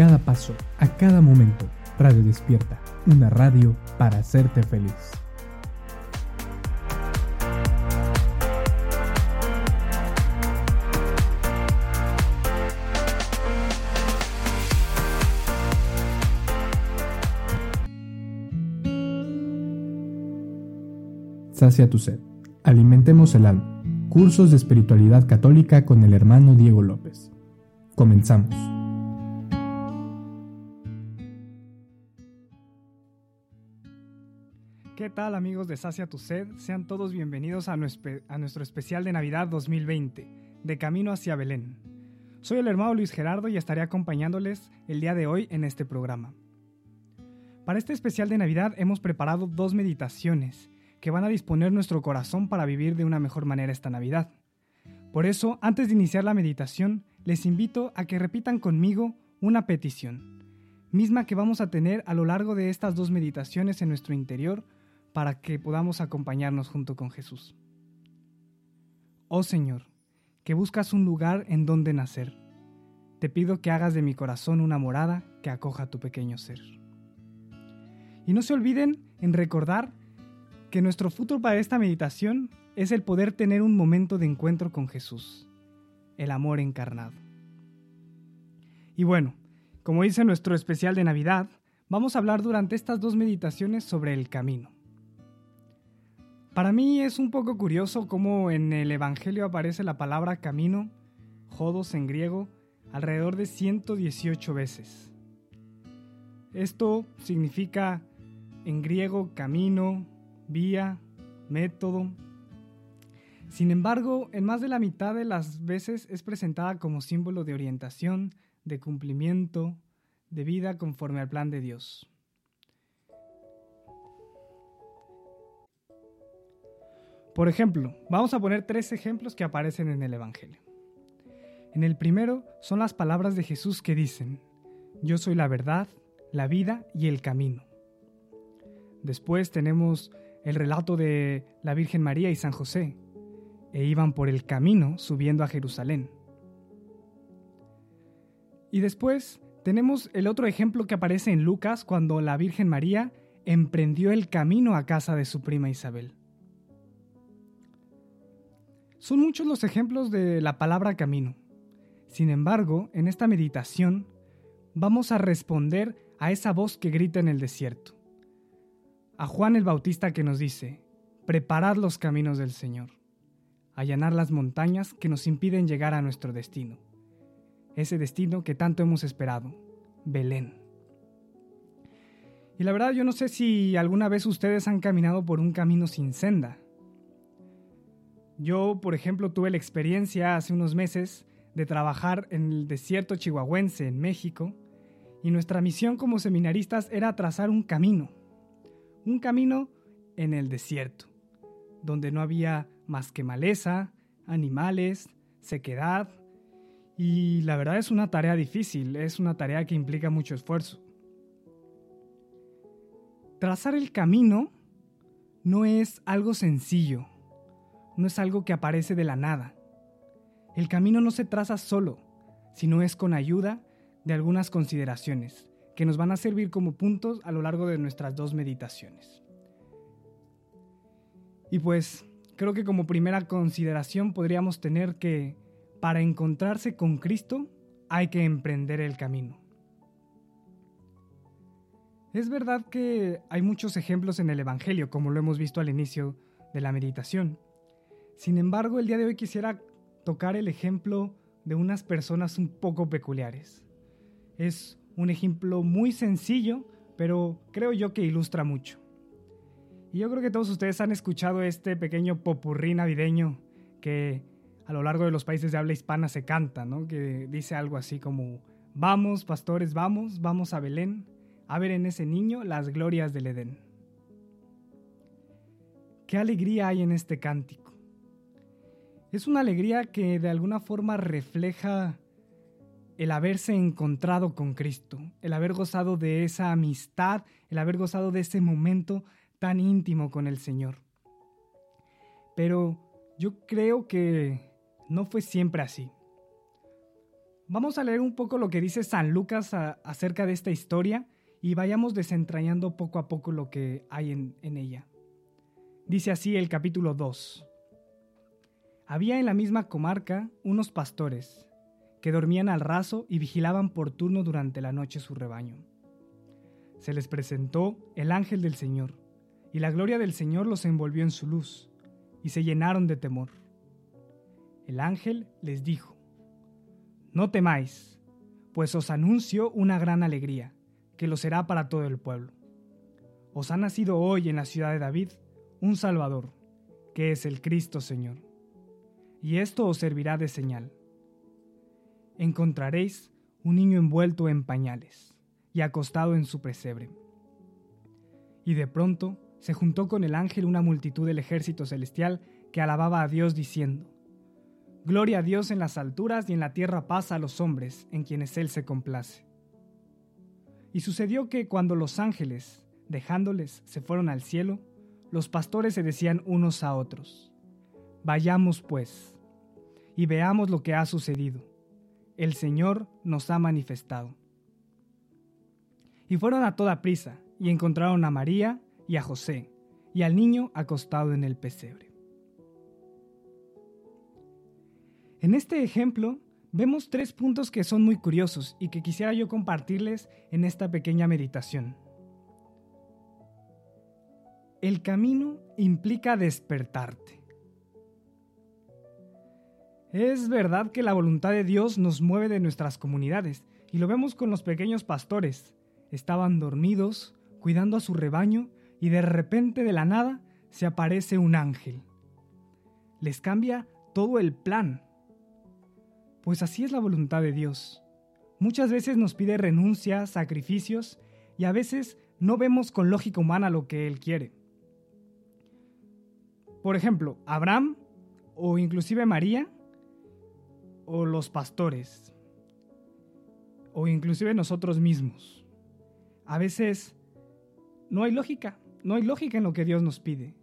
cada paso, a cada momento. Radio Despierta, una radio para hacerte feliz. Sacia tu sed. Alimentemos el alma. Cursos de espiritualidad católica con el hermano Diego López. Comenzamos. ¿Qué tal amigos de Sacia Tu Sed? Sean todos bienvenidos a nuestro, especial de Navidad 2020, de Camino hacia Belén. Soy el hermano Luis Gerardo y estaré acompañándoles el día de hoy en este programa. Para este especial de Navidad hemos preparado dos meditaciones que van a disponer nuestro corazón para vivir de una mejor manera esta Navidad. Por eso, antes de iniciar la meditación, les invito a que repitan conmigo una petición, misma que vamos a tener a lo largo de estas dos meditaciones en nuestro interior para que podamos acompañarnos junto con Jesús. Oh Señor, que buscas un lugar en donde nacer, te pido que hagas de mi corazón una morada que acoja tu pequeño ser. Y no se olviden en recordar que nuestro futuro para esta meditación es el poder tener un momento de encuentro con Jesús, el amor encarnado. Y bueno, como dice nuestro especial de Navidad, vamos a hablar durante estas dos meditaciones sobre el camino. Para mí es un poco curioso cómo en el Evangelio aparece la palabra camino, jodos en griego, alrededor de 118 veces. Esto significa en griego camino, vía, método. Sin embargo, en más de la mitad de las veces es presentada como símbolo de orientación, de cumplimiento, de vida conforme al plan de Dios. Por ejemplo, vamos a poner tres ejemplos que aparecen en el Evangelio. En el primero son las palabras de Jesús que dicen, Yo soy la verdad, la vida y el camino. Después tenemos el relato de la Virgen María y San José, e iban por el camino subiendo a Jerusalén. Y después tenemos el otro ejemplo que aparece en Lucas cuando la Virgen María emprendió el camino a casa de su prima Isabel. Son muchos los ejemplos de la palabra camino. Sin embargo, en esta meditación vamos a responder a esa voz que grita en el desierto a Juan el Bautista que nos dice, preparad los caminos del Señor, allanar las montañas que nos impiden llegar a nuestro destino, ese destino que tanto hemos esperado, Belén. Y la verdad yo no sé si alguna vez ustedes han caminado por un camino sin senda. Yo, por ejemplo, tuve la experiencia hace unos meses de trabajar en el desierto chihuahuense en México, y nuestra misión como seminaristas era trazar un camino un camino en el desierto, donde no había más que maleza, animales, sequedad, y la verdad es una tarea difícil, es una tarea que implica mucho esfuerzo. Trazar el camino no es algo sencillo, no es algo que aparece de la nada. El camino no se traza solo, sino es con ayuda de algunas consideraciones que nos van a servir como puntos a lo largo de nuestras dos meditaciones. Y pues creo que como primera consideración podríamos tener que para encontrarse con Cristo hay que emprender el camino. Es verdad que hay muchos ejemplos en el Evangelio, como lo hemos visto al inicio de la meditación. Sin embargo, el día de hoy quisiera tocar el ejemplo de unas personas un poco peculiares. Es un ejemplo muy sencillo, pero creo yo que ilustra mucho. Y yo creo que todos ustedes han escuchado este pequeño popurrí navideño que a lo largo de los países de habla hispana se canta, ¿no? Que dice algo así como, vamos, pastores, vamos, vamos a Belén, a ver en ese niño las glorias del Edén. ¿Qué alegría hay en este cántico? Es una alegría que de alguna forma refleja el haberse encontrado con Cristo, el haber gozado de esa amistad, el haber gozado de ese momento tan íntimo con el Señor. Pero yo creo que no fue siempre así. Vamos a leer un poco lo que dice San Lucas acerca de esta historia y vayamos desentrañando poco a poco lo que hay en, en ella. Dice así el capítulo 2. Había en la misma comarca unos pastores que dormían al raso y vigilaban por turno durante la noche su rebaño. Se les presentó el ángel del Señor, y la gloria del Señor los envolvió en su luz, y se llenaron de temor. El ángel les dijo, No temáis, pues os anuncio una gran alegría, que lo será para todo el pueblo. Os ha nacido hoy en la ciudad de David un Salvador, que es el Cristo Señor. Y esto os servirá de señal encontraréis un niño envuelto en pañales y acostado en su presebre. Y de pronto se juntó con el ángel una multitud del ejército celestial que alababa a Dios diciendo, Gloria a Dios en las alturas y en la tierra paz a los hombres en quienes Él se complace. Y sucedió que cuando los ángeles, dejándoles, se fueron al cielo, los pastores se decían unos a otros, Vayamos pues, y veamos lo que ha sucedido el Señor nos ha manifestado. Y fueron a toda prisa, y encontraron a María y a José, y al niño acostado en el pesebre. En este ejemplo vemos tres puntos que son muy curiosos y que quisiera yo compartirles en esta pequeña meditación. El camino implica despertarte. Es verdad que la voluntad de Dios nos mueve de nuestras comunidades, y lo vemos con los pequeños pastores. Estaban dormidos, cuidando a su rebaño, y de repente de la nada se aparece un ángel. Les cambia todo el plan. Pues así es la voluntad de Dios. Muchas veces nos pide renuncias, sacrificios, y a veces no vemos con lógica humana lo que Él quiere. Por ejemplo, Abraham o inclusive María o los pastores o inclusive nosotros mismos. A veces no hay lógica, no hay lógica en lo que Dios nos pide.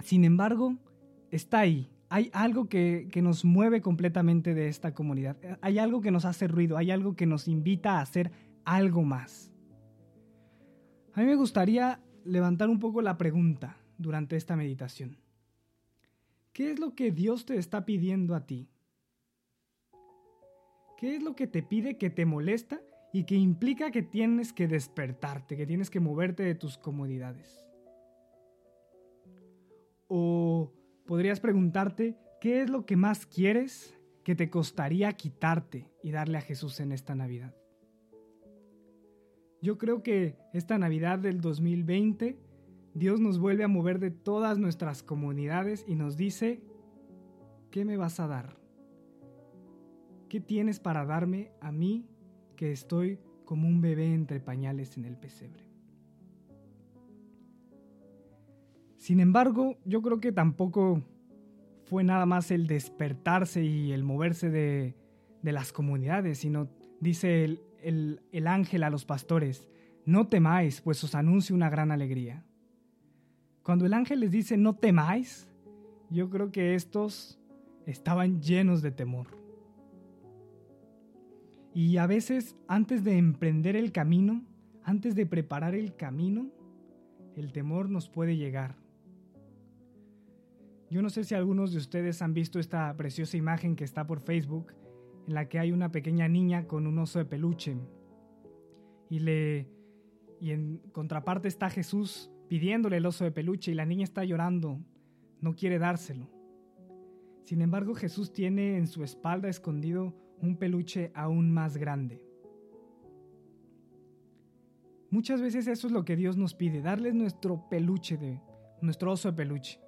Sin embargo, está ahí. Hay algo que, que, nos mueve completamente de esta comunidad. Hay algo que nos hace ruido, hay algo que nos invita a hacer algo más. A mí me gustaría levantar un poco la pregunta durante esta meditación. ¿Qué es lo que Dios te está pidiendo a ti? ¿Qué es lo que te pide que te molesta y que implica que tienes que despertarte, que tienes que moverte de tus comodidades? O podrías preguntarte, ¿qué es lo que más quieres que te costaría quitarte y darle a Jesús en esta Navidad? Yo creo que esta Navidad del 2020 Dios nos vuelve a mover de todas nuestras comunidades y nos dice, ¿qué me vas a dar? ¿Qué tienes para darme a mí que estoy como un bebé entre pañales en el pesebre? Sin embargo, yo creo que tampoco fue nada más el despertarse y el moverse de, las comunidades, sino dice el, el ángel a los pastores, no temáis, pues os anuncio una gran alegría. Cuando el ángel les dice no temáis, yo creo que estos estaban llenos de temor. Y a veces antes de emprender el camino, antes de preparar el camino, el temor nos puede llegar. Yo no sé si algunos de ustedes han visto esta preciosa imagen que está por Facebook, en la que hay una pequeña niña con un oso de peluche. Y, le, y en contraparte está Jesús pidiéndole el oso de peluche y la niña está llorando, no quiere dárselo. Sin embargo, Jesús tiene en su espalda escondido un peluche aún más grande. Muchas veces eso es lo que Dios nos pide, darles nuestro peluche de nuestro oso de peluche.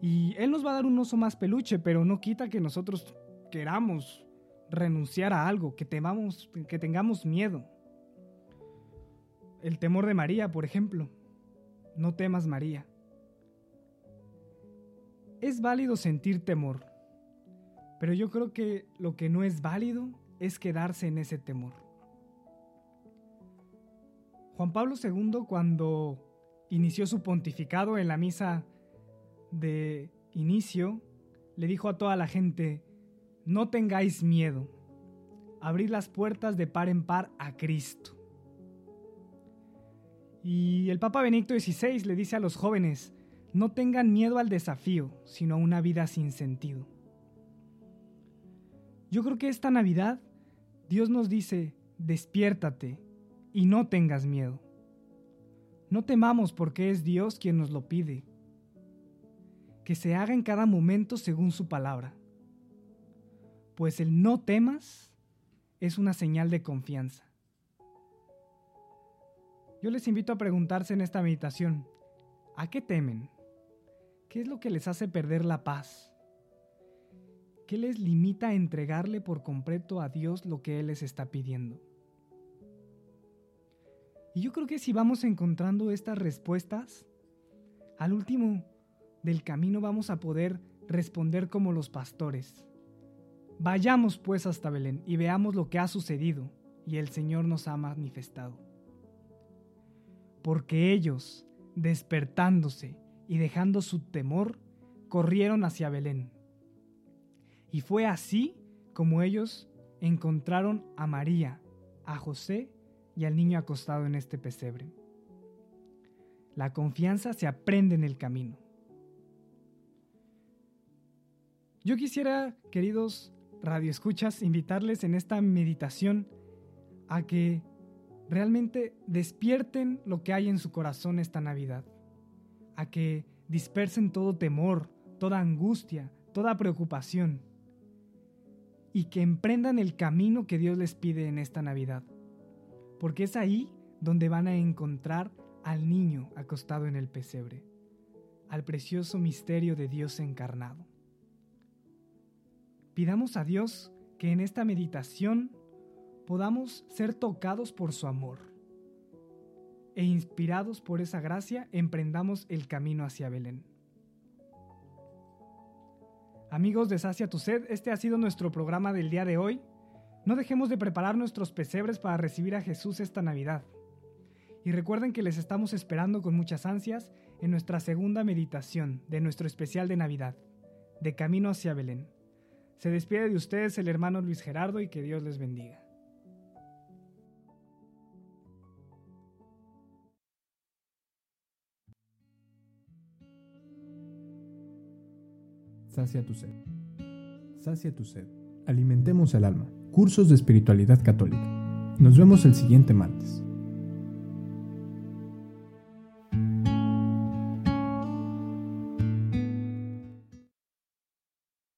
Y Él nos va a dar un oso más peluche, pero no quita que nosotros queramos renunciar a algo, que, temamos, que tengamos miedo. El temor de María, por ejemplo. No temas, María. Es válido sentir temor, pero yo creo que lo que no es válido es quedarse en ese temor. Juan Pablo II cuando inició su pontificado en la misa de inicio, le dijo a toda la gente, no tengáis miedo. Abrid las puertas de par en par a Cristo. Y el Papa Benito XVI le dice a los jóvenes, no tengan miedo al desafío, sino a una vida sin sentido. Yo creo que esta Navidad Dios nos dice, despiértate y no tengas miedo. No temamos porque es Dios quien nos lo pide. Que se haga en cada momento según su palabra. Pues el no temas es una señal de confianza. Yo les invito a preguntarse en esta meditación, ¿a qué temen? ¿Qué es lo que les hace perder la paz? ¿Qué les limita a entregarle por completo a Dios lo que Él les está pidiendo? Y yo creo que si vamos encontrando estas respuestas, al último del camino vamos a poder responder como los pastores. Vayamos pues hasta Belén y veamos lo que ha sucedido y el Señor nos ha manifestado. Porque ellos, despertándose y dejando su temor, corrieron hacia Belén. Y fue así como ellos encontraron a María, a José y al niño acostado en este pesebre. La confianza se aprende en el camino. Yo quisiera, queridos radioescuchas, invitarles en esta meditación a que realmente despierten lo que hay en su corazón esta Navidad, a que dispersen todo temor, toda angustia, toda preocupación y que emprendan el camino que Dios les pide en esta Navidad porque es ahí donde van a encontrar al niño acostado en el pesebre, al precioso misterio de Dios encarnado. Pidamos a Dios que en esta meditación podamos ser tocados por su amor e inspirados por esa gracia emprendamos el camino hacia Belén. Amigos de Sacia Tu Sed, este ha sido nuestro programa del día de hoy. No dejemos de preparar nuestros pesebres para recibir a Jesús esta Navidad. Y recuerden que les estamos esperando con muchas ansias en nuestra segunda meditación de nuestro especial de Navidad, de Camino hacia Belén. Se despide de ustedes el hermano Luis Gerardo y que Dios les bendiga. Sacia tu sed. Sacia tu sed. Alimentemos el alma cursos de espiritualidad católica. Nos vemos el siguiente martes.